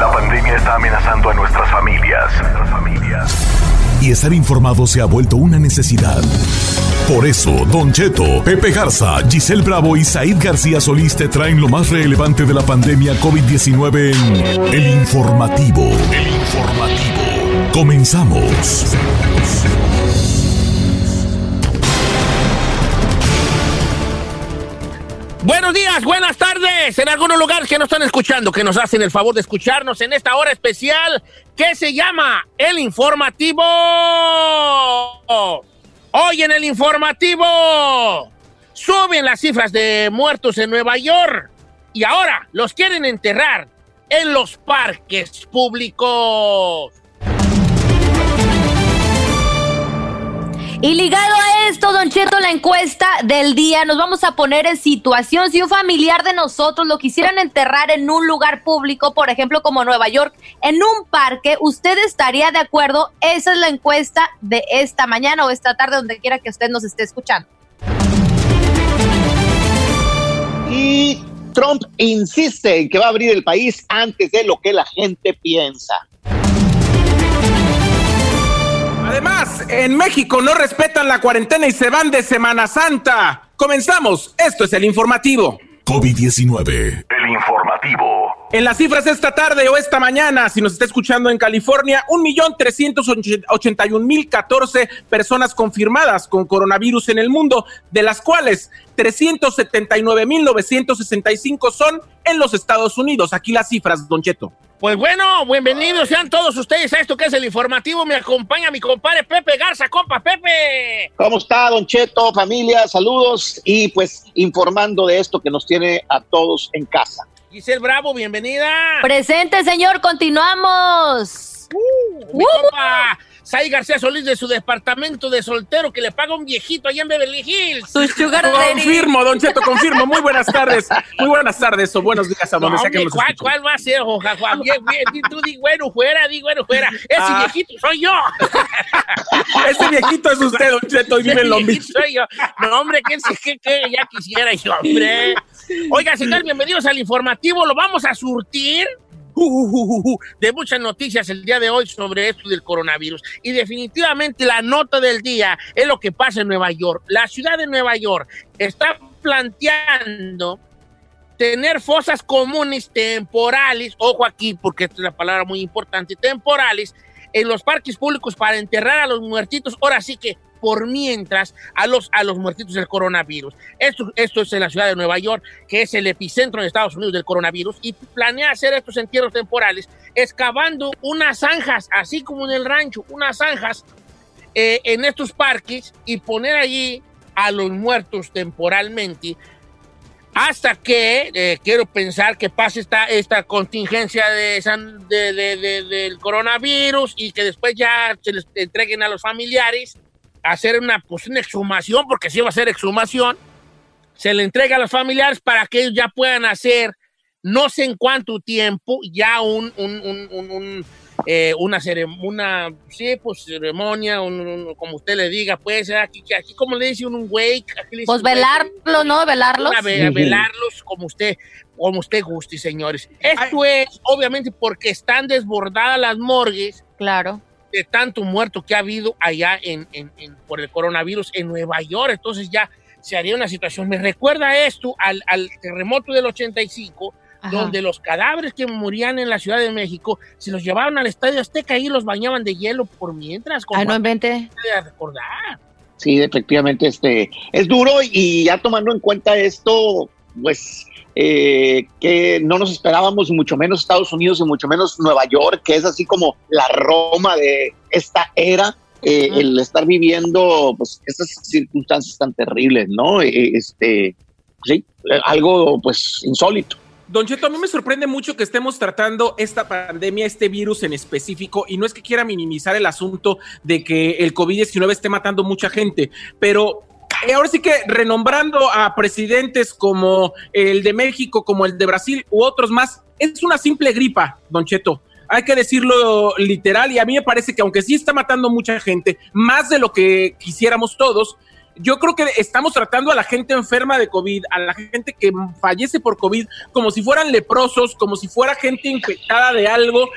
La pandemia está amenazando a nuestras familias. Y estar informado se ha vuelto una necesidad. Por eso, Don Cheto, Pepe Garza, Giselle Bravo y Said García Solís te traen lo más relevante de la pandemia COVID-19 en El Informativo. El Informativo. Comenzamos. Buenos días, buenas tardes. En algunos lugares que nos están escuchando, que nos hacen el favor de escucharnos en esta hora especial que se llama El Informativo. Hoy en El Informativo suben las cifras de muertos en Nueva York y ahora los quieren enterrar en los parques públicos. Y ligado a esto, Don Cheto, la encuesta del día, nos vamos a poner en situación si un familiar de nosotros lo quisieran enterrar en un lugar público, por ejemplo, como Nueva York, en un parque, ¿usted estaría de acuerdo? Esa es la encuesta de esta mañana o esta tarde, donde quiera que usted nos esté escuchando. Y Trump insiste en que va a abrir el país antes de lo que la gente piensa. Además, en México no respetan la cuarentena y se van de Semana Santa. Comenzamos. Esto es el informativo. COVID-19. El informativo. En las cifras esta tarde o esta mañana, si nos está escuchando en California, 1.381.014 personas confirmadas con coronavirus en el mundo, de las cuales 379.965 son en los Estados Unidos. Aquí las cifras, Don Cheto. Pues bueno, bienvenidos sean todos ustedes a esto que es el informativo. Me acompaña mi compadre Pepe Garza, compa Pepe. ¿Cómo está, Don Cheto, familia? Saludos y pues informando de esto que nos tiene a todos en casa. Giselle Bravo, bienvenida. Presente, señor, continuamos. Uh, mi compa Sai García Solís de su departamento de soltero que le paga un viejito allá en Beverly Hills. Confirmo, Don Cheto, confirmo. Muy buenas tardes. Muy buenas tardes o buenos días a donde No, sea que hombre, nos ¿cuál, va a ser, Juan Juan? Bien, bien, di- tú di bueno fuera, di bueno fuera. Ese Ah. viejito soy yo. Ese viejito es usted, Don Cheto, y vive en Long Beach. soy yo. No, hombre, que, que, que ya quisiera yo, hombre. Oiga, señor, bienvenidos al informativo. Lo vamos a surtir. De muchas noticias el día de hoy sobre esto del coronavirus. Y definitivamente la nota del día es lo que pasa en Nueva York. La ciudad de Nueva York está planteando tener fosas comunes temporales, ojo aquí porque esta es la palabra muy importante, temporales, en los parques públicos para enterrar a los muertitos, ahora sí que por mientras a los, a los muertitos del coronavirus. Esto, esto es en la ciudad de Nueva York, que es el epicentro de Estados Unidos del coronavirus, y planea hacer estos entierros temporales excavando unas zanjas, así como en el rancho, unas zanjas eh, en estos parques y poner allí a los muertos temporalmente hasta que eh, quiero pensar que pase esta, esta contingencia de, de- de- de- del coronavirus y que después ya se les entreguen a los familiares hacer una, pues, una exhumación, porque sí va a ser exhumación, se le entrega a los familiares para que ellos ya puedan hacer no sé en cuánto tiempo ya un, un- un- un- un, eh, una ceremonia, sí, pues ceremonia, un- un- como usted le diga, pues aquí, aquí como le dice un, un wake, aquí le dice Pues un wake, velarlo, ¿no? Velarlos. ve- velarlos como usted. como usted guste, señores. Esto es obviamente porque están desbordadas las morgues Claro. De tanto muerto que ha habido allá en, en- en- por el coronavirus en Nueva York. Entonces ya se haría una situación. Me recuerda esto al, al terremoto del 85, Ajá. donde los cadáveres que morían en la Ciudad de México se los llevaban al Estadio Azteca y los bañaban de hielo por mientras. como Ay, no recordar. Sí, efectivamente, este es duro y ya tomando en cuenta esto, pues eh, que no nos esperábamos, y mucho menos Estados Unidos y mucho menos Nueva York, que es así como la Roma de esta era, eh, el estar viviendo pues estas circunstancias tan terribles, ¿no? Eh, este, sí, algo pues insólito. Don Cheto, a mí me sorprende mucho que estemos tratando esta pandemia, este virus en específico, y no es que quiera minimizar el asunto de que el COVID-19 esté matando mucha gente, pero ahora sí que renombrando a presidentes como el de México, como el de Brasil u otros más, es una simple gripa, Don Cheto. Hay que decirlo literal y a mí me parece que aunque sí está matando mucha gente, más de lo que quisiéramos todos, yo creo que estamos tratando a la gente enferma de COVID, a la gente que fallece por COVID, como si fueran leprosos, como si fuera gente infectada de algo.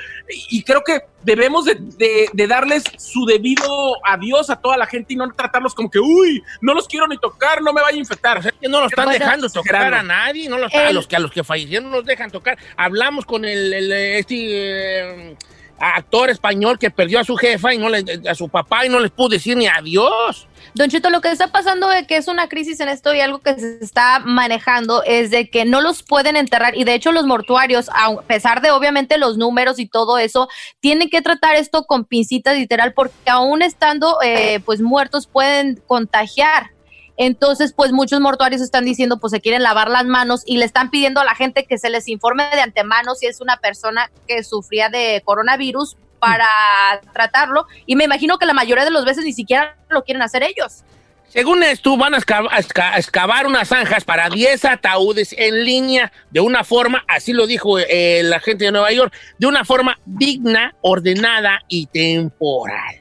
Y creo que debemos de, de- de darles su debido adiós a toda la gente y no tratarlos como que, uy, no los quiero ni tocar, no me vaya a infectar. O sea, que no lo están dejando tocar exagerando. a nadie, no los, a, los que, a los que fallecieron no los dejan tocar. Hablamos con el, el, este eh, actor español que perdió a su jefa y no le, a su papá y no les pudo decir ni adiós. Don Cheto, lo que está pasando de que es una crisis en esto y algo que se está manejando es de que no los pueden enterrar y de hecho los mortuarios, a pesar de obviamente los números y todo eso, tienen que tratar esto con pincitas literal porque aún estando eh, pues muertos pueden contagiar. Entonces, pues muchos mortuarios están diciendo, pues se quieren lavar las manos y le están pidiendo a la gente que se les informe de antemano si es una persona que sufría de coronavirus para tratarlo. Y me imagino que la mayoría de las veces ni siquiera lo quieren hacer ellos. Según esto, van a excavar unas zanjas para 10 ataúdes en línea de una forma, así lo dijo eh, la gente de Nueva York, de una forma digna, ordenada y temporal.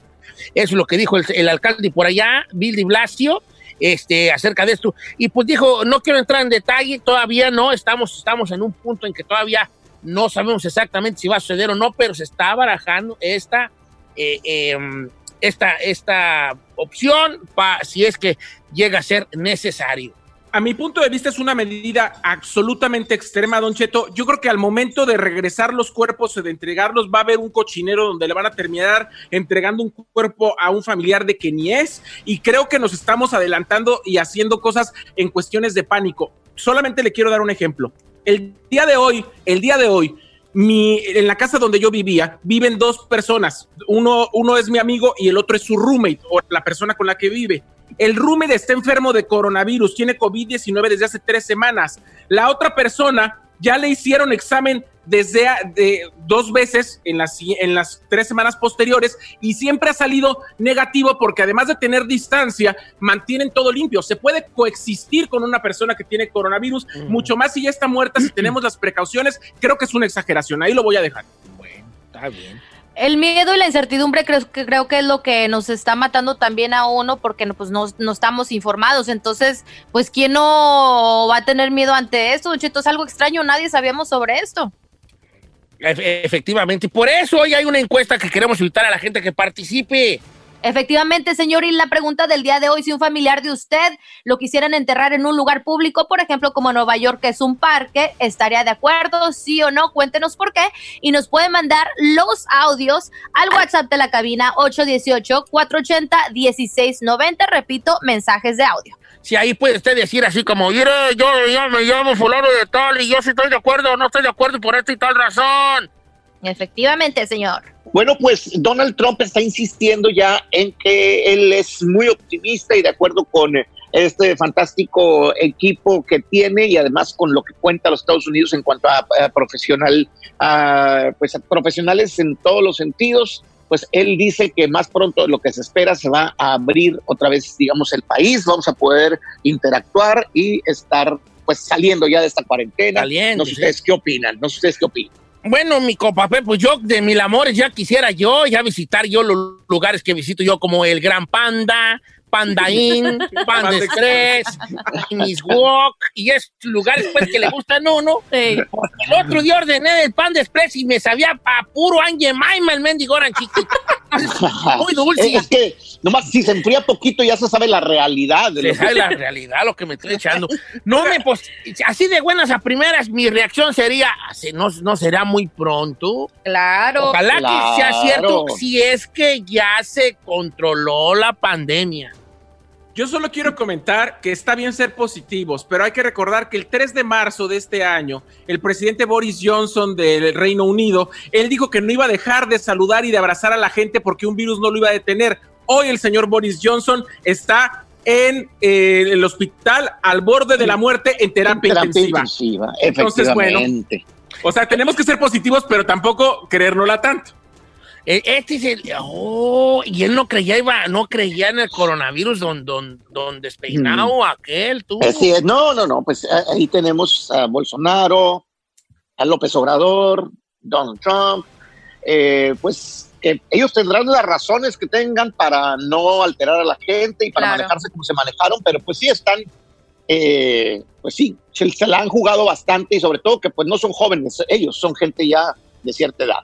Es lo que dijo el, el alcalde por allá, Bill de Blasio, este, acerca de esto. Y pues dijo, no quiero entrar en detalle, todavía no, estamos, estamos en un punto en que todavía no sabemos exactamente si va a suceder o no, pero se está barajando esta, eh, em, esta, esta opción pa- si es que llega a ser necesario. A mi punto de vista es una medida absolutamente extrema, Don Cheto. Yo creo que al momento de regresar los cuerpos de entregarlos va a haber un cochinero donde le van a terminar entregando un cuerpo a un familiar de que ni es. Y creo que nos estamos adelantando y haciendo cosas en cuestiones de pánico. Solamente le quiero dar un ejemplo. El día de hoy, el día de hoy, mi, en la casa donde yo vivía, viven dos personas. Uno, uno es mi amigo y el otro es su roommate o la persona con la que vive. El roommate está enfermo de coronavirus, tiene COVID-19 desde hace tres semanas. La otra persona ya le hicieron examen desde a- de dos veces en las, si- en las tres semanas posteriores y siempre ha salido negativo porque además de tener distancia, mantienen todo limpio. Se puede coexistir con una persona que tiene coronavirus, mucho más si ya está muerta, si tenemos las precauciones. Creo que es una exageración. Ahí lo voy a dejar. Bueno, está bien. El miedo y la incertidumbre creo que, creo que es lo que nos está matando también a uno porque pues no, no estamos informados. Entonces, pues ¿quién no va a tener miedo ante esto? Don Cheto, es algo extraño, nadie sabíamos sobre esto. Efe- Efectivamente. Por eso hoy hay una encuesta que queremos invitar a la gente que participe. Efectivamente, señor, y la pregunta del día de hoy, si un familiar de usted lo quisieran enterrar en un lugar público, por ejemplo, como Nueva York, que es un parque, ¿estaría de acuerdo? Sí o no, cuéntenos por qué. Y nos puede mandar los audios al WhatsApp de la cabina 818-480-1690. Repito, mensajes de audio. Si ahí puede usted decir así como, mire, yo, yo me llamo fulano de tal y yo sí estoy de acuerdo o no estoy de acuerdo por esta y tal razón. Efectivamente, señor. Bueno, pues Donald Trump está insistiendo ya en que él es muy optimista y de acuerdo con este fantástico equipo que tiene y además con lo que cuenta los Estados Unidos en cuanto a, a profesional, a, pues a profesionales en todos los sentidos. Pues él dice que más pronto de lo que se espera se va a abrir otra vez, digamos, el país, vamos a poder interactuar y estar pues saliendo ya de esta cuarentena. Saliendo, no sé sí. ustedes qué opinan, no sé ustedes qué opinan. Bueno, mi compa, pues yo de mil amores ya quisiera yo ya visitar yo los lugares que visito yo como el Gran Panda, Pandaín, Panda Express, Mis Walk y esos lugares pues que le gustan uno. Sí. El otro día ordené el Panda Express y me sabía a puro Ángel Maima el mendigo chiqui. Muy dulce. Es que nomás si se enfría poquito ya se sabe la realidad. De Se lo sabe que- la realidad lo que me estoy echando. No me pos- así de buenas a primeras, mi reacción sería, "Así no, no será muy pronto. Claro. Ojalá que sea cierto si es que ya se controló la pandemia. Yo solo quiero comentar que está bien ser positivos, pero hay que recordar que el 3 de marzo de este año, el presidente Boris Johnson del Reino Unido, él dijo que no iba a dejar de saludar y de abrazar a la gente porque un virus no lo iba a detener. Hoy el señor Boris Johnson está en eh, el hospital al borde de la muerte en terapia, Terapia intensiva. intensiva, Entonces, bueno. O sea, tenemos que ser positivos, pero tampoco creérnosla tanto. Eh, Este es el. Oh, y él no creía, iba, no creía en el coronavirus, don, don, don despeinado, aquel, tú. No, no, no, pues ah, ahí tenemos a Bolsonaro, a López Obrador, Donald Trump, eh, pues que ellos tendrán las razones que tengan para no alterar a la gente y para Claro. manejarse como se manejaron, pero pues sí están, eh, pues sí, se, se la han jugado bastante y sobre todo que pues no son jóvenes, ellos son gente ya de cierta edad.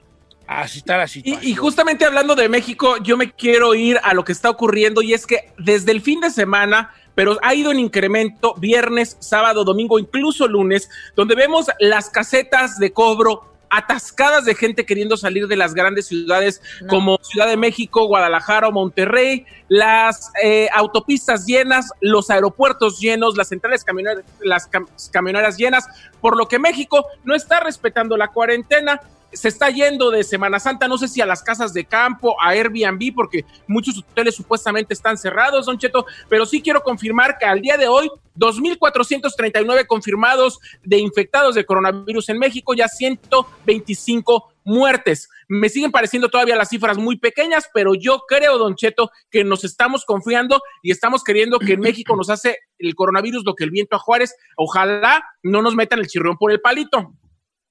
Así está la situación. Y, y justamente hablando de México, yo me quiero ir a lo que está ocurriendo y es que desde el fin de semana, pero ha ido en incremento viernes, sábado, domingo, incluso lunes, donde vemos las casetas de cobro atascadas de gente queriendo salir de las grandes ciudades No. como Ciudad de México, Guadalajara o Monterrey, las eh, autopistas llenas, los aeropuertos llenos, las centrales camioneras, las cam- camioneras llenas, por lo que México no está respetando la cuarentena se está yendo de Semana Santa, no sé si a las casas de campo, a Airbnb, porque muchos hoteles supuestamente están cerrados, Don Cheto, pero sí quiero confirmar que al día de hoy, 2.439 confirmados de infectados de coronavirus en México, ya 125 muertes. Me siguen pareciendo todavía las cifras muy pequeñas, pero yo creo, Don Cheto, que nos estamos confiando y estamos queriendo que en México nos hace el coronavirus lo que el viento a Juárez. Ojalá no nos metan el chirrión por el palito.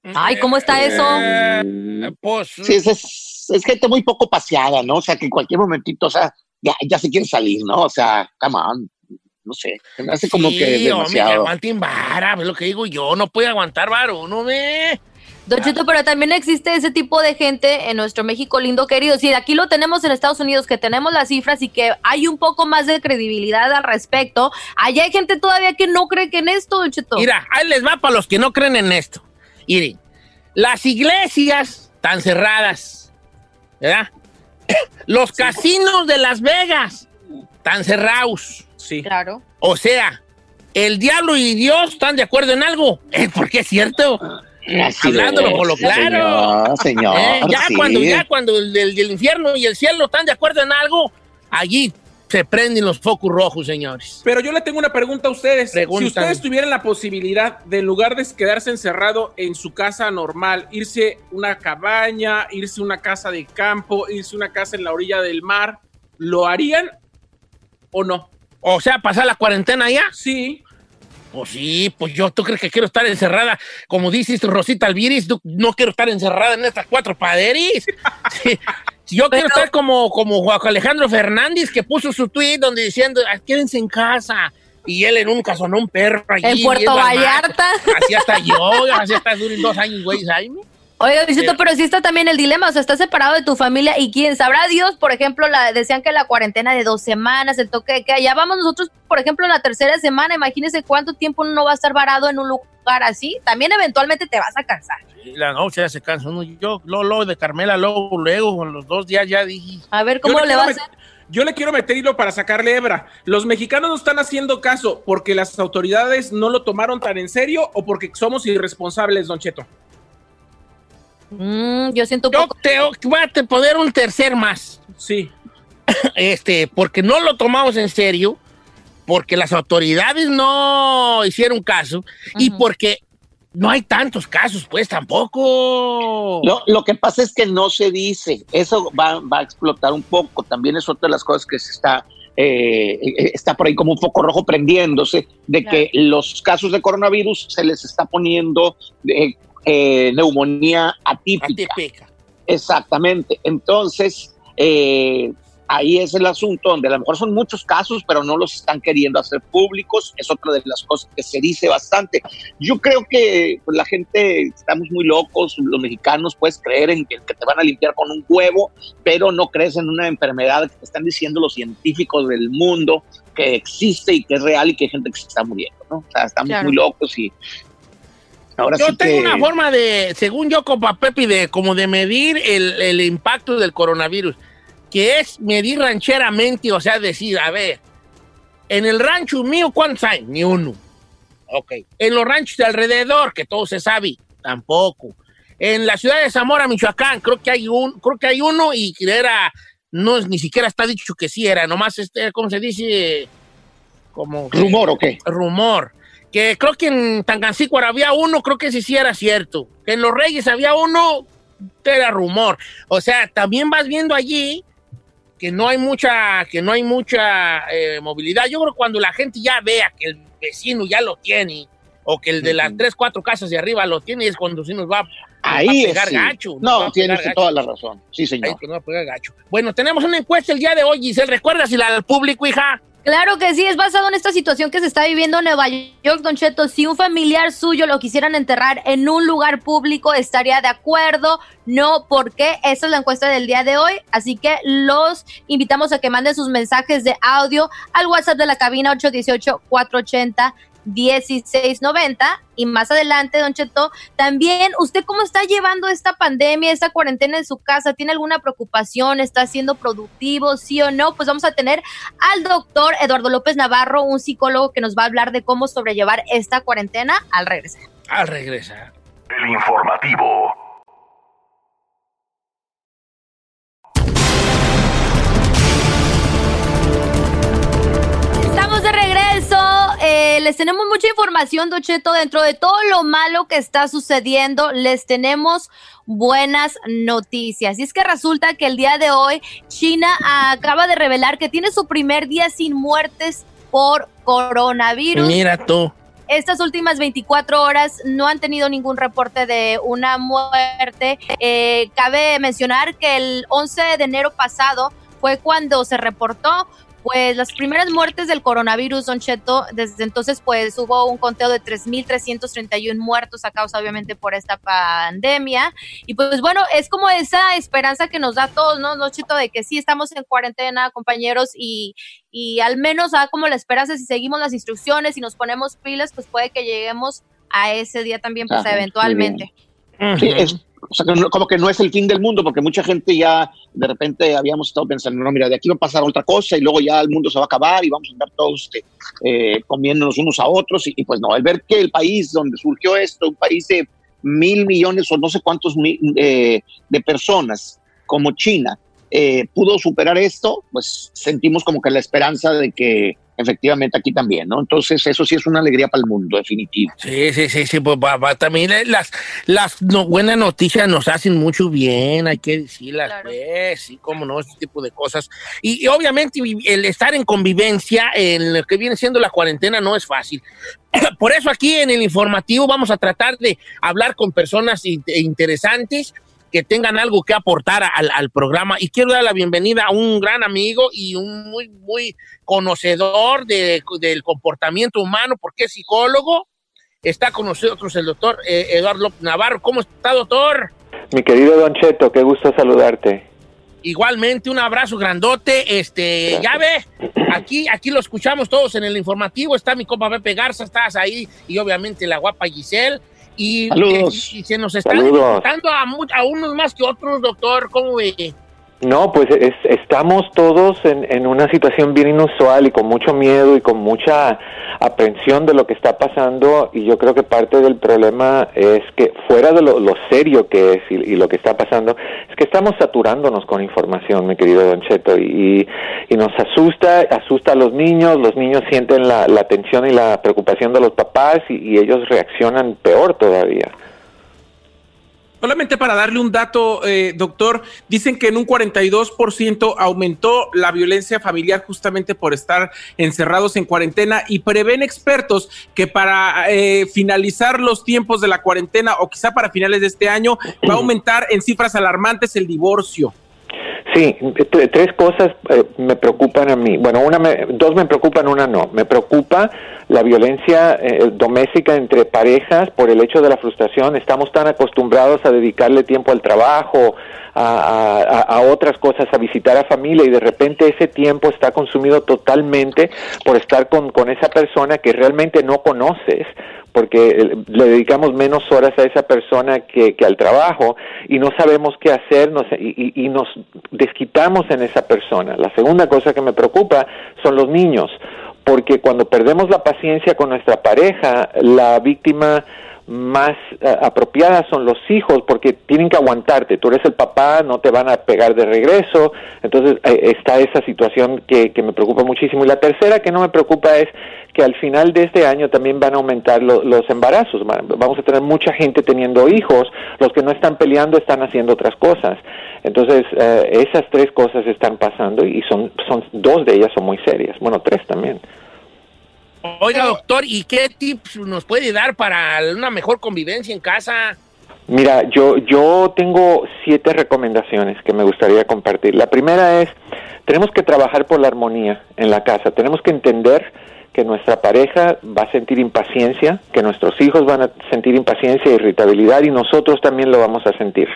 Ay, ¿cómo está eso? Eh, pues, Sí, es, es, es gente muy poco paseada, ¿no? O sea, que en cualquier momentito, o sea, ya, ya se quiere salir, ¿no? O sea, come on, no sé, se me hace como sí, que demasiado. aguanten vara, es lo que digo yo, no puede aguantar vara uno, ve. Don Cheto, pero también existe ese tipo de gente en nuestro México lindo querido. Sí, aquí lo tenemos en Estados Unidos, que tenemos las cifras y que hay un poco más de credibilidad al respecto. Allá hay gente todavía que no cree que en esto, Don Cheto. Mira, ahí les va para los que no creen en esto. Miren, las iglesias están cerradas, ¿verdad? Los casinos de Las Vegas están cerrados. Sí. Claro. O sea, el diablo y Dios están de acuerdo en algo. Eh, porque es cierto. Así Hablándolo por lo Señor, claro. señor, Eh, ya, sí. cuando, ya cuando el, el- el infierno y el cielo están de acuerdo en algo, allí se prenden los focos rojos, señores. Pero yo le tengo una pregunta a ustedes. Pregúntame. Si ustedes tuvieran la posibilidad de, en lugar de quedarse encerrado en su casa normal, irse una cabaña, irse una casa de campo, irse una casa en la orilla del mar, ¿lo harían o no? O sea, pasar la cuarentena allá. Sí. Pues sí, pues yo, ¿tú crees que quiero estar encerrada? Como dices Rosita Alviris, no quiero estar encerrada en estas cuatro paderis. Sí. Yo quiero estar como, como Juan Alejandro Fernández, que puso su tweet donde diciendo, "Ah, quédense en casa. Y él en un casonón perro allí. En Puerto. Vallarta. Así hasta yo, así hasta dos años, güey, Jaime. Oiga, Luisito, Pero- sí está también el dilema, o sea, estás separado de tu familia y quién sabrá Dios, por ejemplo, la, decían que la cuarentena de dos semanas, el toque de que allá vamos nosotros, por ejemplo, la tercera semana, imagínese cuánto tiempo uno no va a estar varado en un lugar así, también eventualmente te vas a cansar. La noche ya se cansa uno. Yo, lo, lo de Carmela, luego, luego, con los dos días ya dije. A ver Yo cómo le quiero va a hacer. Yo le quiero meter hilo para sacarle hebra. ¿Los mexicanos no están haciendo caso porque las autoridades no lo tomaron tan en serio o porque somos irresponsables, Don Cheto? Mm, yo siento un Yo poco. te, voy a poner un tercer más. Sí. este, porque no lo tomamos en serio, porque las autoridades no hicieron caso y porque no hay tantos casos, pues tampoco. Lo, lo que pasa es que no se dice, eso va, va a explotar un poco, también es otra de las cosas que se está, eh, eh, está por ahí como un foco rojo prendiéndose, de Claro. que los casos de coronavirus se les está poniendo eh, eh, neumonía atípica. peca. Exactamente. Entonces, eh, ahí es el asunto donde a lo mejor son muchos casos, pero no los están queriendo hacer públicos. Es otra de las cosas que se dice bastante. Yo creo que pues, la gente, estamos muy locos, los mexicanos, puedes creer en que, que, te van a limpiar con un huevo, pero no crees en una enfermedad que te están diciendo los científicos del mundo que existe y que es real y que hay gente que se está muriendo, ¿no? O sea, estamos muy locos y, Ahora yo tengo una forma de, según yo, con Pepe, de como de medir el, el, impacto del coronavirus que es medir rancheramente, o sea, decir, a ver, en el rancho mío, ¿cuántos hay? Ni uno. Ok. En los ranchos de alrededor, que todo se sabe, tampoco. En la ciudad de Zamora, Michoacán, creo que hay un, creo que hay uno y era, no ni siquiera está dicho que sí era, nomás este, ¿cómo se dice? Como rumor o qué? Rumor. Que creo que en Tangancícuara había uno, creo que sí sí era cierto. Que en Los Reyes había uno, era rumor. O sea, también vas viendo allí que no hay mucha, que no hay mucha eh, movilidad. Yo creo que cuando la gente ya vea que el vecino ya lo tiene, o que el de las tres, cuatro casas de arriba lo tiene, es cuando sí nos va, Ahí a pegar gacho. No, tienes toda la razón. Sí, señor. Ahí nos va a pegar gacho. Bueno, tenemos una encuesta el día de hoy, Giselle. ¿Recuerdas si la del público, hija? Claro que sí, es basado en esta situación que se está viviendo en Nueva York, Don Cheto. Si un familiar suyo lo quisieran enterrar en un lugar público, ¿estaría de acuerdo? No, ¿por qué? Esa es la encuesta del día de hoy. Así que los invitamos a que manden sus mensajes de audio al WhatsApp de la cabina 818 480 1690 y más adelante, Don Cheto, también usted cómo está llevando esta pandemia, esta cuarentena en su casa, ¿tiene alguna preocupación? ¿Está siendo productivo, sí o no? Pues vamos a tener al doctor Eduardo López Navarro, un psicólogo que nos va a hablar de cómo sobrellevar esta cuarentena al regresar. Al regresar. El informativo. Eh, les tenemos mucha información, Docheto, dentro de todo lo malo que está sucediendo, les tenemos buenas noticias. Y es que resulta que el día de hoy China acaba de revelar que tiene su primer día sin muertes por coronavirus. Mira tú. Estas últimas 24 horas no han tenido ningún reporte de una muerte. Eh, cabe mencionar que el 11 de enero pasado fue cuando se reportó pues las primeras muertes del coronavirus, Don Cheto, desde entonces pues hubo un conteo de 3.331 muertos a causa obviamente por esta pandemia. Y pues bueno, es como esa esperanza que nos da a todos, ¿no, Don Cheto? De que sí estamos en cuarentena, compañeros, y, y al menos da como la esperanza, si seguimos las instrucciones y nos ponemos pilas, pues puede que lleguemos a ese día también, pues eventualmente. Sí, es, o sea, como que no es el fin del mundo, porque mucha gente ya de repente habíamos estado pensando, no, mira, de aquí va a pasar otra cosa y luego ya el mundo se va a acabar y vamos a andar todos este, eh, comiéndonos unos a otros. Y, pues no, el ver que el país donde surgió esto, un país de mil millones o no sé cuántos mil, eh, de personas como China, eh, pudo superar esto, pues sentimos como que la esperanza de que efectivamente aquí también, ¿no? Entonces eso sí es una alegría para el mundo, definitivo. Sí, sí, sí, sí, pues va, también las, las buenas noticias nos hacen mucho bien, hay que decirlas, pues, sí, cómo no, este tipo de cosas. Y, obviamente el estar en convivencia, en lo que viene siendo la cuarentena, no es fácil. Por eso aquí en el informativo vamos a tratar de hablar con personas interesantes que tengan algo que aportar al, programa. Y quiero dar la bienvenida a un gran amigo y un muy, muy conocedor de, del comportamiento humano, porque es psicólogo. Está con nosotros el doctor eh, Eduardo Navarro. ¿Cómo está, doctor? Mi querido Don Cheto, qué gusto saludarte. Igualmente, un abrazo grandote. Este, ya ve, aquí, aquí lo escuchamos todos en el informativo. Está mi compa Pepe Garza, estás ahí, y obviamente la guapa Giselle. Y, se nos están dando a, a, unos más que otros, doctor. ¿Cómo ve? No, pues estamos todos en, en, una situación bien inusual y con mucho miedo y con mucha aprensión de lo que está pasando y yo creo que parte del problema es que fuera de lo, serio que es y, lo que está pasando, es que estamos saturándonos con información, mi querido Don Cheto, y, y nos asusta, asusta a los niños, los niños sienten la tensión y la preocupación de los papás y ellos reaccionan peor todavía. Solamente para darle un dato, eh, doctor, dicen que en un 42% aumentó la violencia familiar justamente por estar encerrados en cuarentena y prevén expertos que para eh, finalizar los tiempos de la cuarentena o quizá para finales de este año va a aumentar en cifras alarmantes el divorcio. Sí, tres cosas eh, me preocupan a mí. Bueno, una dos me preocupan, una no. Me preocupa la violencia eh, doméstica entre parejas por el hecho de la frustración. Estamos tan acostumbrados a dedicarle tiempo al trabajo, a, otras cosas, a visitar a familia y de repente ese tiempo está consumido totalmente por estar con, con esa persona que realmente no conoces porque eh, le dedicamos menos horas a esa persona que, al trabajo y no sabemos qué hacer y, y, nos desquitamos en esa persona. La segunda cosa que me preocupa son los niños, porque cuando perdemos la paciencia con nuestra pareja, la víctima más eh, apropiadas son los hijos porque tienen que aguantarte. Tú eres el papá, no te van a pegar de regreso. Entonces eh, está esa situación que, me preocupa muchísimo. Y la tercera que no me preocupa es que al final de este año también van a aumentar los embarazos. Vamos a tener mucha gente teniendo hijos. Los que no están peleando están haciendo otras cosas. Entonces eh, esas tres cosas están pasando y son, son dos de ellas son muy serias. Bueno, tres también. Oiga, doctor, ¿y qué tips nos puede dar para una mejor convivencia en casa? Mira, yo, yo tengo siete recomendaciones que me gustaría compartir. La primera es, tenemos que trabajar por la armonía en la casa, tenemos que entender que nuestra pareja va a sentir impaciencia, que nuestros hijos van a sentir impaciencia e irritabilidad y nosotros también lo vamos a sentir.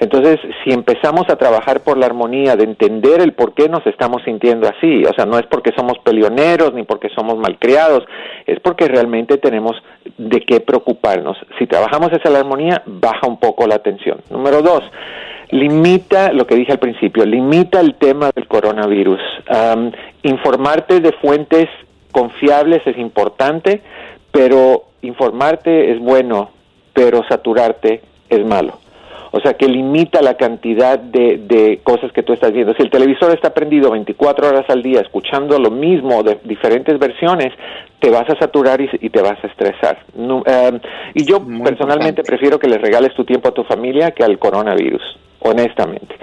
Entonces, si empezamos a trabajar por la armonía, de entender el por qué nos estamos sintiendo así, o sea, no es porque somos peleoneros ni porque somos malcriados, es porque realmente tenemos de qué preocuparnos. Si trabajamos esa armonía, baja un poco la tensión. Número dos, limita, lo que dije al principio, limita el tema del coronavirus. informarte de fuentes confiables es importante, pero informarte es bueno, pero saturarte es malo. O sea, que limita la cantidad de, de, cosas que tú estás viendo. Si el televisor está prendido 24 horas al día escuchando lo mismo de diferentes versiones, te vas a saturar y, te vas a estresar. Em, y yo personalmente prefiero que le regales tu tiempo a tu familia que al coronavirus, honestamente.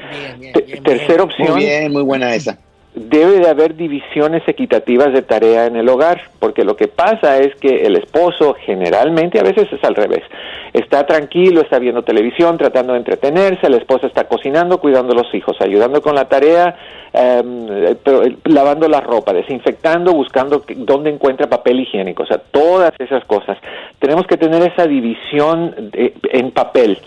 tercera opción. Muy bien, muy buena esa debe de haber divisiones equitativas de tarea en el hogar, porque lo que pasa es que el esposo generalmente, a veces es al revés, está tranquilo, está viendo televisión, tratando de entretenerse, la esposa está cocinando, cuidando a los hijos, ayudando con la tarea, em, eh, lavando la ropa, desinfectando, buscando dónde encuentra papel higiénico, o sea, todas esas cosas. Tenemos que tener esa división en papel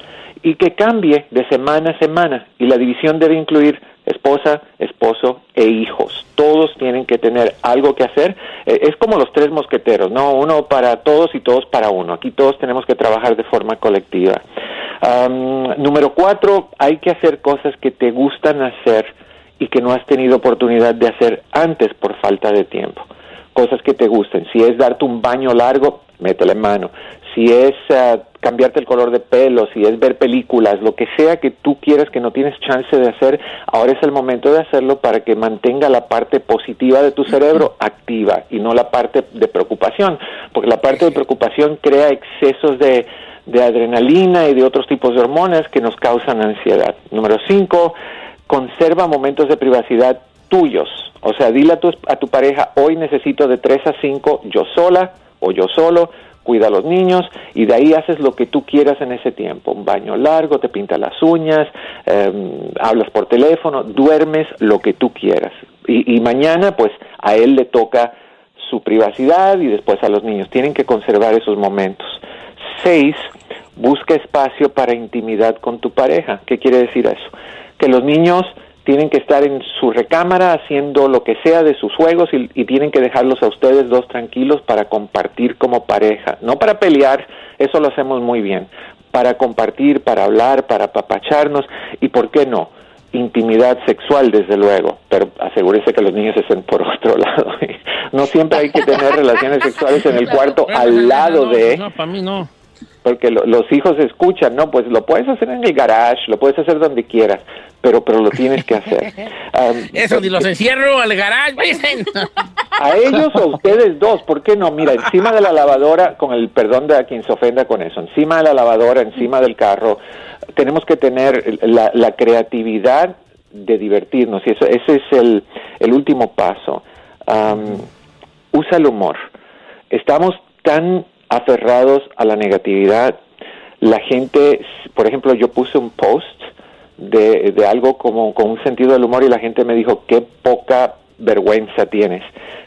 y que cambie de semana a semana, y la división debe incluir esposa, esposo e hijos. Todos tienen que tener algo que hacer. Eh, es como los tres mosqueteros, ¿no? Uno para todos y todos para uno. Aquí todos tenemos que trabajar de forma colectiva. número cuatro, hay que hacer cosas que te gustan hacer y que no has tenido oportunidad de hacer antes por falta de tiempo. Cosas que te gusten. Si es darte un baño largo, métele mano si es ah, cambiarte el color de pelo, si es ver películas, lo que sea que tú quieras que no tienes chance de hacer, ahora es el momento de hacerlo para que mantenga la parte positiva de tu cerebro activa y no la parte de preocupación, porque la parte de preocupación crea excesos de, de adrenalina y de otros tipos de hormonas que nos causan ansiedad. Número cinco, conserva momentos de privacidad tuyos. O sea, dile a tu, a tu pareja, hoy necesito de tres a cinco yo sola o yo solo cuida a los niños y de ahí haces lo que tú quieras en ese tiempo. Un baño largo, te pintas las uñas, em, hablas por teléfono, duermes lo que tú quieras. Y, y mañana pues a él le toca su privacidad y después a los niños. Tienen que conservar esos momentos. Seis, busca espacio para intimidad con tu pareja. ¿Qué quiere decir eso? Que los niños tienen que estar en su recámara haciendo lo que sea de sus juegos y, tienen que dejarlos a ustedes dos tranquilos para compartir como pareja, no para pelear, eso lo hacemos muy bien, para compartir, para hablar, para apapacharnos y, ¿por qué no? Intimidad sexual, desde luego, pero asegúrese que los niños estén por otro lado. no siempre hay que tener relaciones sexuales en el cuarto al lado de... No, para mí no porque los hijos escuchan, no, pues lo puedes hacer en el garage, lo puedes hacer donde quieras, pero pero lo tienes que hacer. Eso, ni los encierro al garage, A ellos o a ustedes dos, ¿por qué no? Mira, encima de la lavadora, con el perdón de a quien se ofenda con eso, encima de la lavadora, encima del carro, tenemos que tener la, creatividad de divertirnos, y eso, ese es el, el último paso. usa el humor. Estamos tan aferrados a la negatividad. La gente, por ejemplo, yo puse un post de, de algo como con un sentido del humor y la gente me dijo, qué poca vergüenza tienes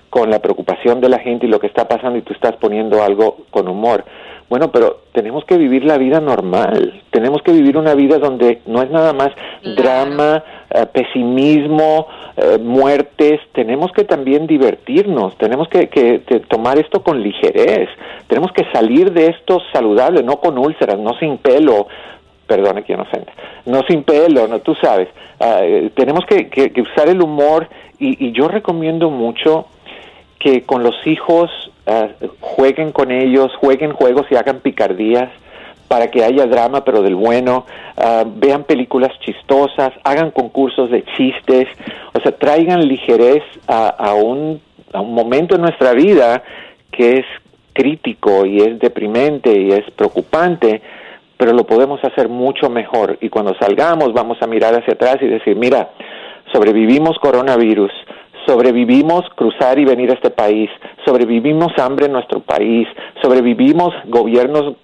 con la preocupación de la gente y lo que está pasando y tú estás poniendo algo con humor. Bueno, pero tenemos que vivir la vida normal, tenemos que vivir una vida donde no es nada más drama, eh, pesimismo, eh, muertes, tenemos que también divertirnos, tenemos que, que, que, tomar esto con ligerez, tenemos que salir de esto saludable, no con úlceras, no sin pelo, perdone quien ofende, no sin pelo, no tú sabes, uh, tenemos que, que, que, usar el humor y, y yo recomiendo mucho que con los hijos uh, jueguen con ellos, jueguen juegos y hagan picardías para que haya drama, pero del bueno, uh, vean películas chistosas, hagan concursos de chistes, o sea, traigan ligerez a, a, un, a un momento en nuestra vida que es crítico y es deprimente y es preocupante, pero lo podemos hacer mucho mejor. Y cuando salgamos vamos a mirar hacia atrás y decir, mira, sobrevivimos coronavirus, sobrevivimos cruzar y venir a este país, sobrevivimos hambre en nuestro país, sobrevivimos gobiernos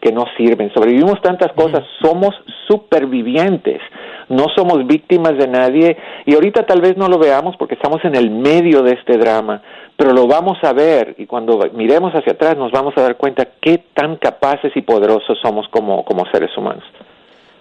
que no sirven, sobrevivimos tantas cosas, somos supervivientes, no somos víctimas de nadie. Y ahorita tal vez no lo veamos porque estamos en el medio de este drama, pero lo vamos a ver. Y cuando miremos hacia atrás nos vamos a dar cuenta qué tan capaces y poderosos somos como, como seres humanos.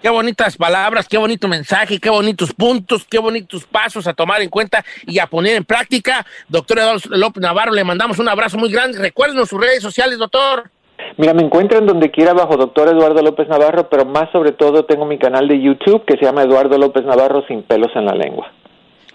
Qué bonitas palabras, qué bonito mensaje, qué bonitos puntos, qué bonitos pasos a tomar en cuenta y a poner en práctica. Doctor Eduardo López Navarro, le mandamos un abrazo muy grande. Recuérdenos sus redes sociales, doctor. Mira, me encuentran donde quiera bajo doctor Eduardo López Navarro, pero más sobre todo tengo mi canal de YouTube que se llama Eduardo López Navarro sin pelos en la lengua.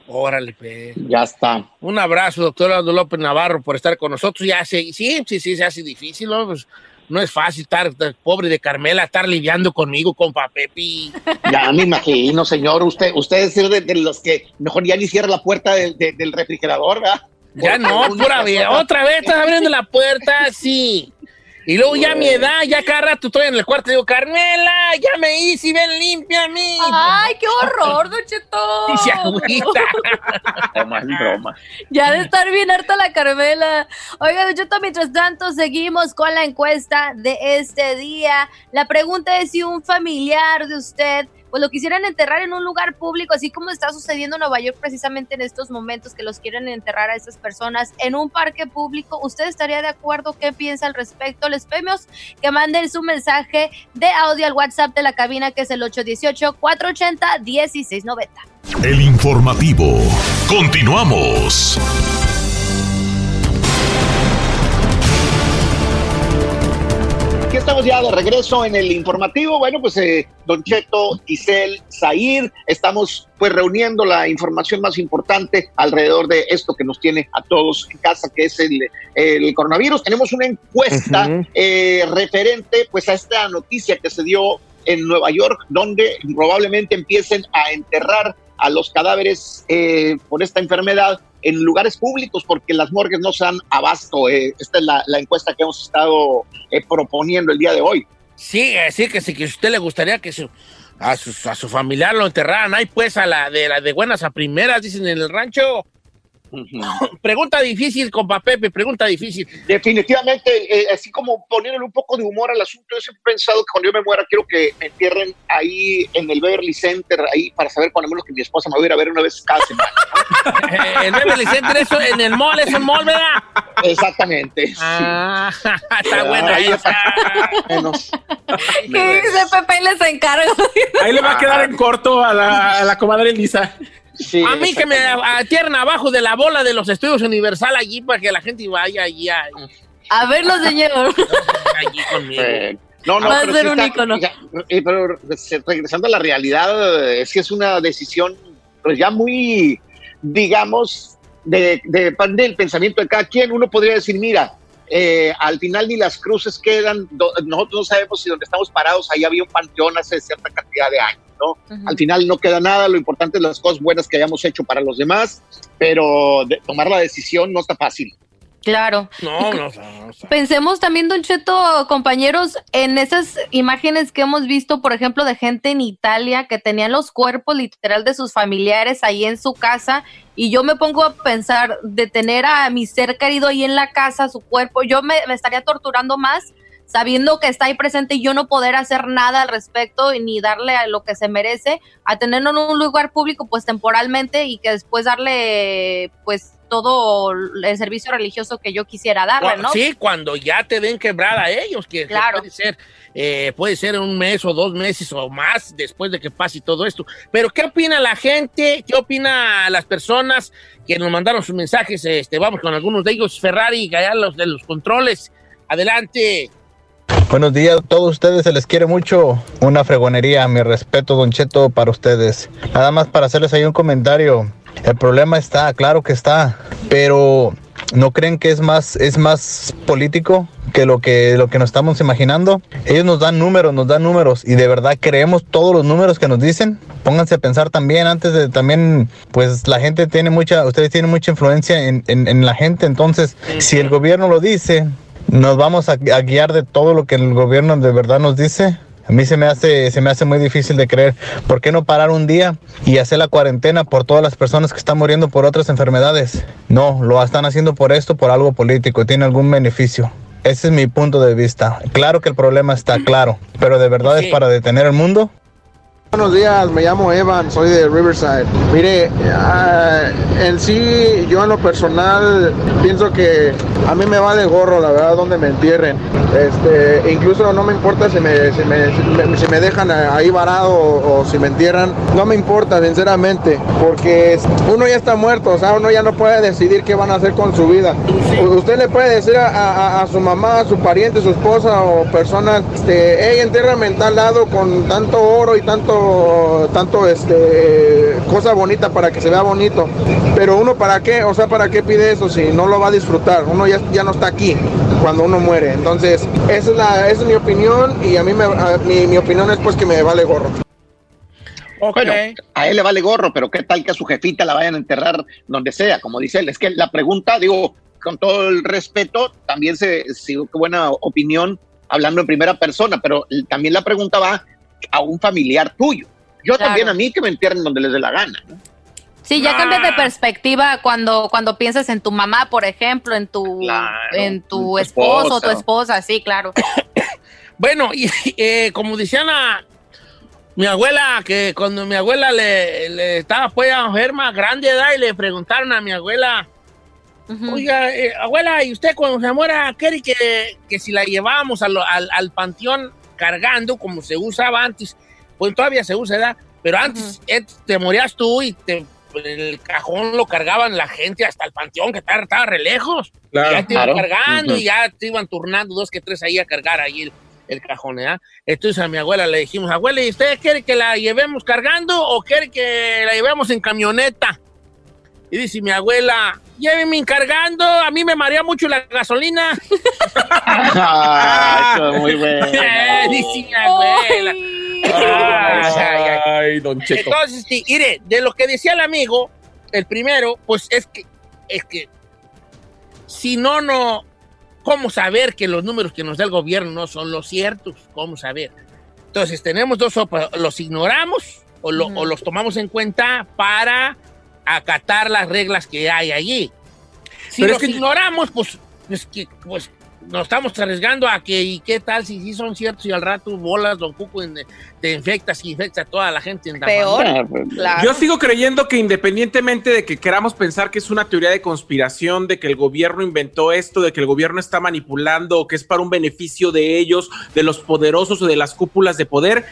Órale, pe. Ya está. Un abrazo, doctor Eduardo López Navarro, por estar con nosotros. Ya sé, sí, sí, sí, se hace difícil, ¿no? Pues, no es fácil estar, estar, pobre de Carmela, estar lidiando conmigo, compa Pepi. Ya me imagino, señor. Usted, usted es de, de los que mejor ya ni cierra la puerta de, de, del refrigerador, ¿verdad? Ya no, pura vida. Otra vez estás abriendo la puerta, sí. Y luego ya a mi edad, ya cada rato estoy en el cuarto y digo, Carmela, ya me hice, ven limpia a mí. Ay, qué horror, Don Cheto. Y se agüita. broma. Ya de estar bien harta la Carmela. Oiga, Don Cheto, mientras tanto, seguimos con la encuesta de este día. La pregunta es si un familiar de usted pues lo quisieran enterrar en un lugar público, así como está sucediendo en Nueva York precisamente en estos momentos que los quieren enterrar a estas personas en un parque público. ¿Usted estaría de acuerdo? ¿Qué piensa al respecto? Les pedimos que manden su mensaje de audio al WhatsApp de la cabina que es el 818-480-1690. El informativo. Continuamos. Aquí estamos ya de regreso en el informativo. Bueno, pues eh, Don Cheto, Giselle, Zair, estamos pues reuniendo la información más importante alrededor de esto que nos tiene a todos en casa, que es el, el coronavirus. Tenemos una encuesta uh -huh. eh, referente pues a esta noticia que se dio en Nueva York, donde probablemente empiecen a enterrar a los cadáveres eh, por esta enfermedad en lugares públicos porque las morgues no se dan abasto. Eh, esta es la, encuesta que hemos estado eh, proponiendo el día de hoy. Sí, que sí, que a usted le gustaría que su, a, su, a su familiar lo enterraran ahí, pues, a la de, la de buenas a primeras, dicen en el rancho. Pregunta difícil, compa Pepe, pregunta difícil. Definitivamente, eh, así como poniéndole un poco de humor al asunto, yo siempre he pensado que cuando yo me muera quiero que me entierren ahí en el Beverly Center, ahí para saber cuando menos que mi esposa me va a ir a ver una vez cada semana. eh, el Beverly Center, eso en el mall, es un mall, ¿verdad? Exactamente. Ah, sí. está buena ahí esa. Menos. ¿Qué dice Pepe? Les encargo. Ahí le va a quedar en corto a la, a la comadre Lisa. Sí, a mí que me atierna abajo de la bola de los estudios Universal allí para que la gente vaya allí. A, a verlo, señor. allí conmigo. Eh, no, no, Va a ser sí un está- ícono. ya, eh, pero regresando a la realidad, eh, es que es una decisión pues ya muy, digamos, de, de- depende del pensamiento de cada quien. Uno podría decir, mira, eh, al final ni las cruces quedan, nosotros no sabemos si donde estamos parados ahí había un panteón hace cierta cantidad de años, Al final no queda nada, lo importante es las cosas buenas que hayamos hecho para los demás, pero de- tomar la decisión no está fácil. Claro. No, no, no, no. Pensemos también, Don Cheto, compañeros, en esas imágenes que hemos visto, por ejemplo, de gente en Italia que tenían los cuerpos literal de sus familiares ahí en su casa. Y yo me pongo a pensar de tener a mi ser querido ahí en la casa, su cuerpo, yo me, me estaría torturando más sabiendo que está ahí presente y yo no poder hacer nada al respecto y ni darle a lo que se merece, a tenerlo en un lugar público pues temporalmente y que después darle pues todo el servicio religioso que yo quisiera darle, ¿no? Sí, cuando ya te den quebrada a ellos, que, que Claro. puede ser, eh, puede ser un mes o dos meses o más después de que pase todo esto. Pero, ¿qué opina la gente? ¿Qué opina las personas que nos mandaron sus mensajes? Este, vamos con algunos de ellos. Ferrari, allá los de los controles. Adelante. Buenos días a todos ustedes, se les quiere mucho. Una fregonería, mi respeto, Don Cheto, para ustedes. Nada más para hacerles ahí un comentario. El problema está, claro que está, pero ¿no creen que es más, es más político que lo que lo que nos estamos imaginando? Ellos nos dan números, nos dan números y de verdad creemos todos los números que nos dicen. Pónganse a pensar también antes de también, pues la gente tiene mucha, ustedes tienen mucha influencia en, en- en la gente, entonces si el gobierno lo dice, nos vamos a, a guiar de todo lo que el gobierno de verdad nos dice. A mí se me hace se me hace muy difícil de creer. ¿Por qué no parar un día y hacer la cuarentena por todas las personas que están muriendo por otras enfermedades? No, lo están haciendo por esto, por algo político, tiene algún beneficio. Ese es mi punto de vista. Claro que el problema está claro, pero de verdad es para detener el mundo. Buenos días, me llamo Evan, soy de Riverside. Mire, ah, en sí, yo en lo personal pienso que a mí me va de gorro, la verdad, donde me entierren. Este, incluso no me importa si me, si me, si me- si me dejan ahí varado o, o si me entierran, no me importa, sinceramente, porque uno ya está muerto, o sea, uno ya no puede decidir qué van a hacer con su vida. U- Usted le puede decir a, a- a su mamá, a su pariente, su esposa o personas, este, hey, entiérrame en tal lado con tanto oro y tanto, tanto, este, cosa bonita para que se vea bonito. Pero uno para qué, o sea, para qué pide eso si no lo va a disfrutar. Uno ya, ya no está aquí cuando uno muere. Entonces, esa es, la, esa es mi opinión y a mí me, a- mi, mi opinión es pues que me vale gorro. Bueno, a él le vale gorro, pero qué tal que a su jefita la vayan a enterrar donde sea, como dice él. Es que la pregunta, digo, con todo el respeto, también se, sí, qué buena opinión hablando en primera persona, pero también la pregunta va a un familiar tuyo. Yo Claro. también a mí que me entierren donde les dé la gana. ¿no? Sí, ya cambias de perspectiva cuando, cuando piensas en tu mamá, por ejemplo, en tu, en tu tu esposo o tu esposa. esposa, sí, claro. Bueno, y eh, como decían a mi abuela, que cuando mi abuela le, le estaba pues enferma, grande edad, y le preguntaron a mi abuela, oiga, eh, abuela, ¿y usted cuando se muera quiere que, que si la llevábamos al, al panteón cargando como se usaba antes? Pues todavía se usa, ¿verdad? Pero antes eh, te morías tú y te, el cajón lo cargaban la gente hasta el panteón, que estaba, estaba re lejos. Claro. ya te iban Claro. cargando y ya te iban turnando dos que tres ahí a cargar ahí el, el cajón, ¿verdad? Entonces a mi abuela le dijimos, abuela, ¿y usted quiere que la llevemos cargando o quiere que la llevemos en camioneta? Y dice mi abuela, llévenme cargando, a mí me marea mucho la gasolina. Ah, eso es muy bueno. dice mi abuela. Ay, ay, ay. Ay, don Cheto. Entonces, sí, mire, de lo que decía el amigo, el primero, pues es que, es que, si no, no, ¿cómo saber que los números que nos da el gobierno no son los ciertos? ¿Cómo saber? Entonces, tenemos dos sopas, los ignoramos o, lo- o los tomamos en cuenta para acatar las reglas que hay allí. Si Pero los es que- ignoramos, pues, pues, que, pues nos estamos arriesgando a que, ¿y qué tal si sí son ciertos y al rato bolas, don Cuco, en- te infectas y infecta a toda la gente en la familia? Yo sigo creyendo que independientemente de que queramos pensar que es una teoría de conspiración, de que el gobierno inventó esto, de que el gobierno está manipulando, o que es para un beneficio de ellos, de los poderosos o de las cúpulas de poder,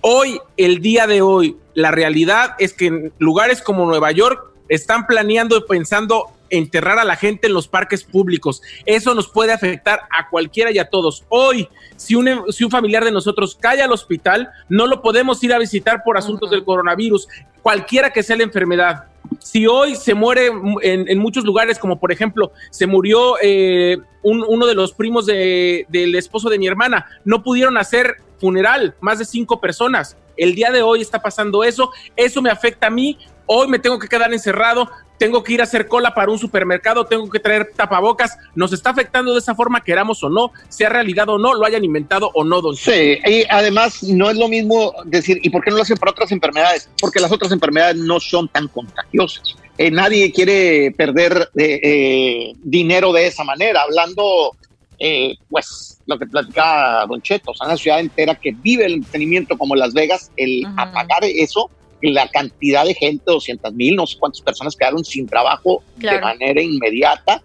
hoy, el día de hoy, la realidad es que en lugares como Nueva York están planeando y pensando enterrar a la gente en los parques públicos. Eso nos puede afectar a cualquiera y a todos. Hoy, si un, si un familiar de nosotros cae al hospital, no lo podemos ir a visitar por asuntos del coronavirus, cualquiera que sea la enfermedad. Si hoy se muere en, en muchos lugares, como por ejemplo, se murió eh, un- uno de los primos de- del esposo de mi hermana, no pudieron hacer funeral, más de cinco personas. El día de hoy está pasando eso, eso me afecta a mí, hoy me tengo que quedar encerrado, tengo que ir a hacer cola para un supermercado, tengo que traer tapabocas, nos está afectando de esa forma, queramos o no, sea realidad o no, lo hayan inventado o no, don Sí, y además no es lo mismo decir, ¿y por qué no lo hacen para otras enfermedades? Porque las otras enfermedades no son tan contagiosas. Eh, nadie quiere perder eh, eh, dinero de esa manera. Hablando eh, pues lo que platicaba Don Cheto, o sea, una ciudad entera que vive el entretenimiento como Las Vegas, el apagar eso, la cantidad de gente, 200 mil, no sé cuántas personas quedaron sin trabajo de manera inmediata.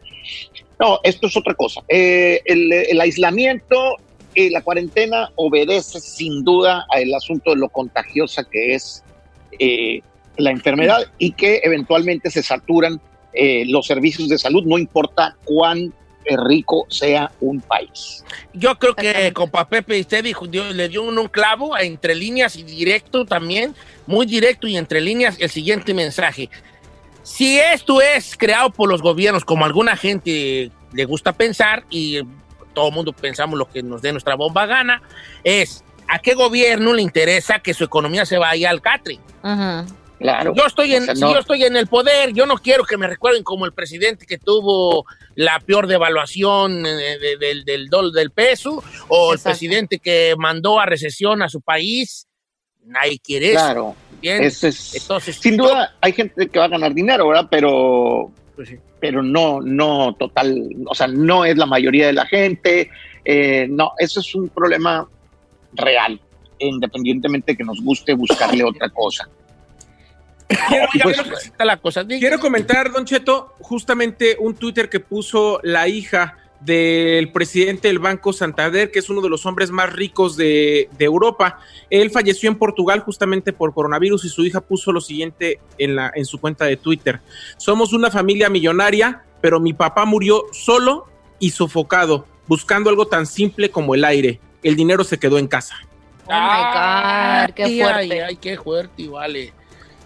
No, esto es otra cosa. Eh, el, aislamiento, y la cuarentena obedece sin duda al asunto de lo contagiosa que es eh, la enfermedad y que eventualmente se saturan eh, los servicios de salud, no importa cuán rico sea un país. Yo creo que compa Pepe, usted dijo, le dio un, clavo entre líneas y directo también, muy directo y entre líneas el siguiente mensaje. Si esto es creado por los gobiernos, como alguna gente le gusta pensar, y todo el mundo pensamos lo que nos dé nuestra bomba gana, es a qué gobierno le interesa que su economía se vaya al catre. Yo estoy, en, yo estoy en el poder, yo no quiero que me recuerden como el presidente que tuvo la peor devaluación eh, del, del, del peso o el presidente que mandó a recesión a su país. Nadie quiere eso. Claro. Entonces, sin duda hay gente que va a ganar dinero, ¿verdad? Pero, pues pero no, no total, o sea, no es la mayoría de la gente. Eh, no, eso es un problema real, independientemente de que nos guste buscarle otra cosa. Pues, quiero, comentar, Don Cheto, justamente un Twitter que puso la hija del presidente del Banco Santander, que es uno de los hombres más ricos de, Europa. Él falleció en Portugal justamente por coronavirus y su hija puso lo siguiente en, la, en su cuenta de Twitter. Somos una familia millonaria, pero mi papá murió solo y sofocado, buscando algo tan simple como el aire. El dinero se quedó en casa. Oh my God, qué fuerte. Ay, qué fuerte, vale.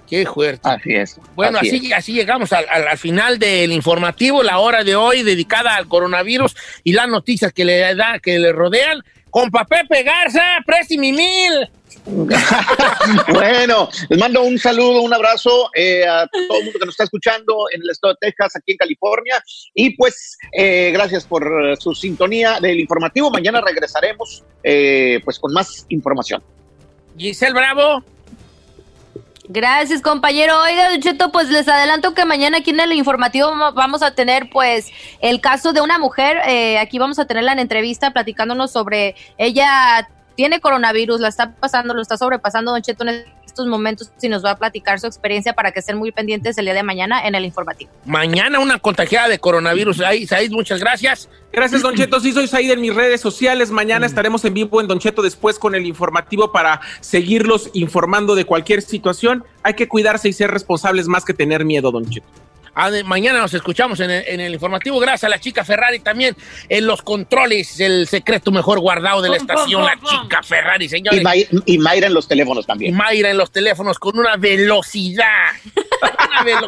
Qué fuerte. Así es. Bueno, así, así, llegamos al, final del informativo, la hora de hoy dedicada al coronavirus y las noticias que le da, que le rodean. Con Pepe Garza, presti mi mil. bueno, les mando un saludo, un abrazo eh, a todo el mundo que nos está escuchando en el estado de Texas, aquí en California. Y pues, eh, gracias por su sintonía del informativo. Mañana regresaremos eh, pues con más información. Giselle Bravo. Gracias, compañero. Oiga, Cheto, pues les adelanto que mañana aquí en el informativo vamos a tener, pues, el caso de una mujer. Eh, aquí vamos a tenerla en entrevista platicándonos sobre ella tiene coronavirus, la está pasando, lo está sobrepasando, Don Cheto, en estos momentos y nos va a platicar su experiencia para que estén muy pendientes el día de mañana en el informativo. Mañana una contagiada de coronavirus. Ahí, Said, muchas gracias. Gracias, Don Cheto. Sí, soy Said en mis redes sociales. Mañana mm. estaremos en vivo en Don Cheto después con el informativo para seguirlos informando de cualquier situación. Hay que cuidarse y ser responsables más que tener miedo, Don Cheto. Ah, mañana nos escuchamos en el, informativo. Gracias a la chica Ferrari también en los controles, el secreto mejor guardado de la estación, la chica Ferrari, señores. Y, Mayra en los teléfonos también. Mayra en los teléfonos con una velocidad,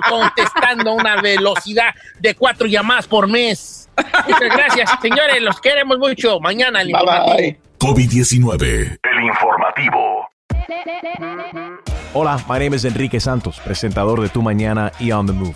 contestando una velocidad de cuatro llamadas por mes. Muchas gracias, señores. Los queremos mucho. Mañana el informativo. COVID-19. El informativo. Hola, my name is Enrique Santos, presentador de Tu Mañana y On the Move.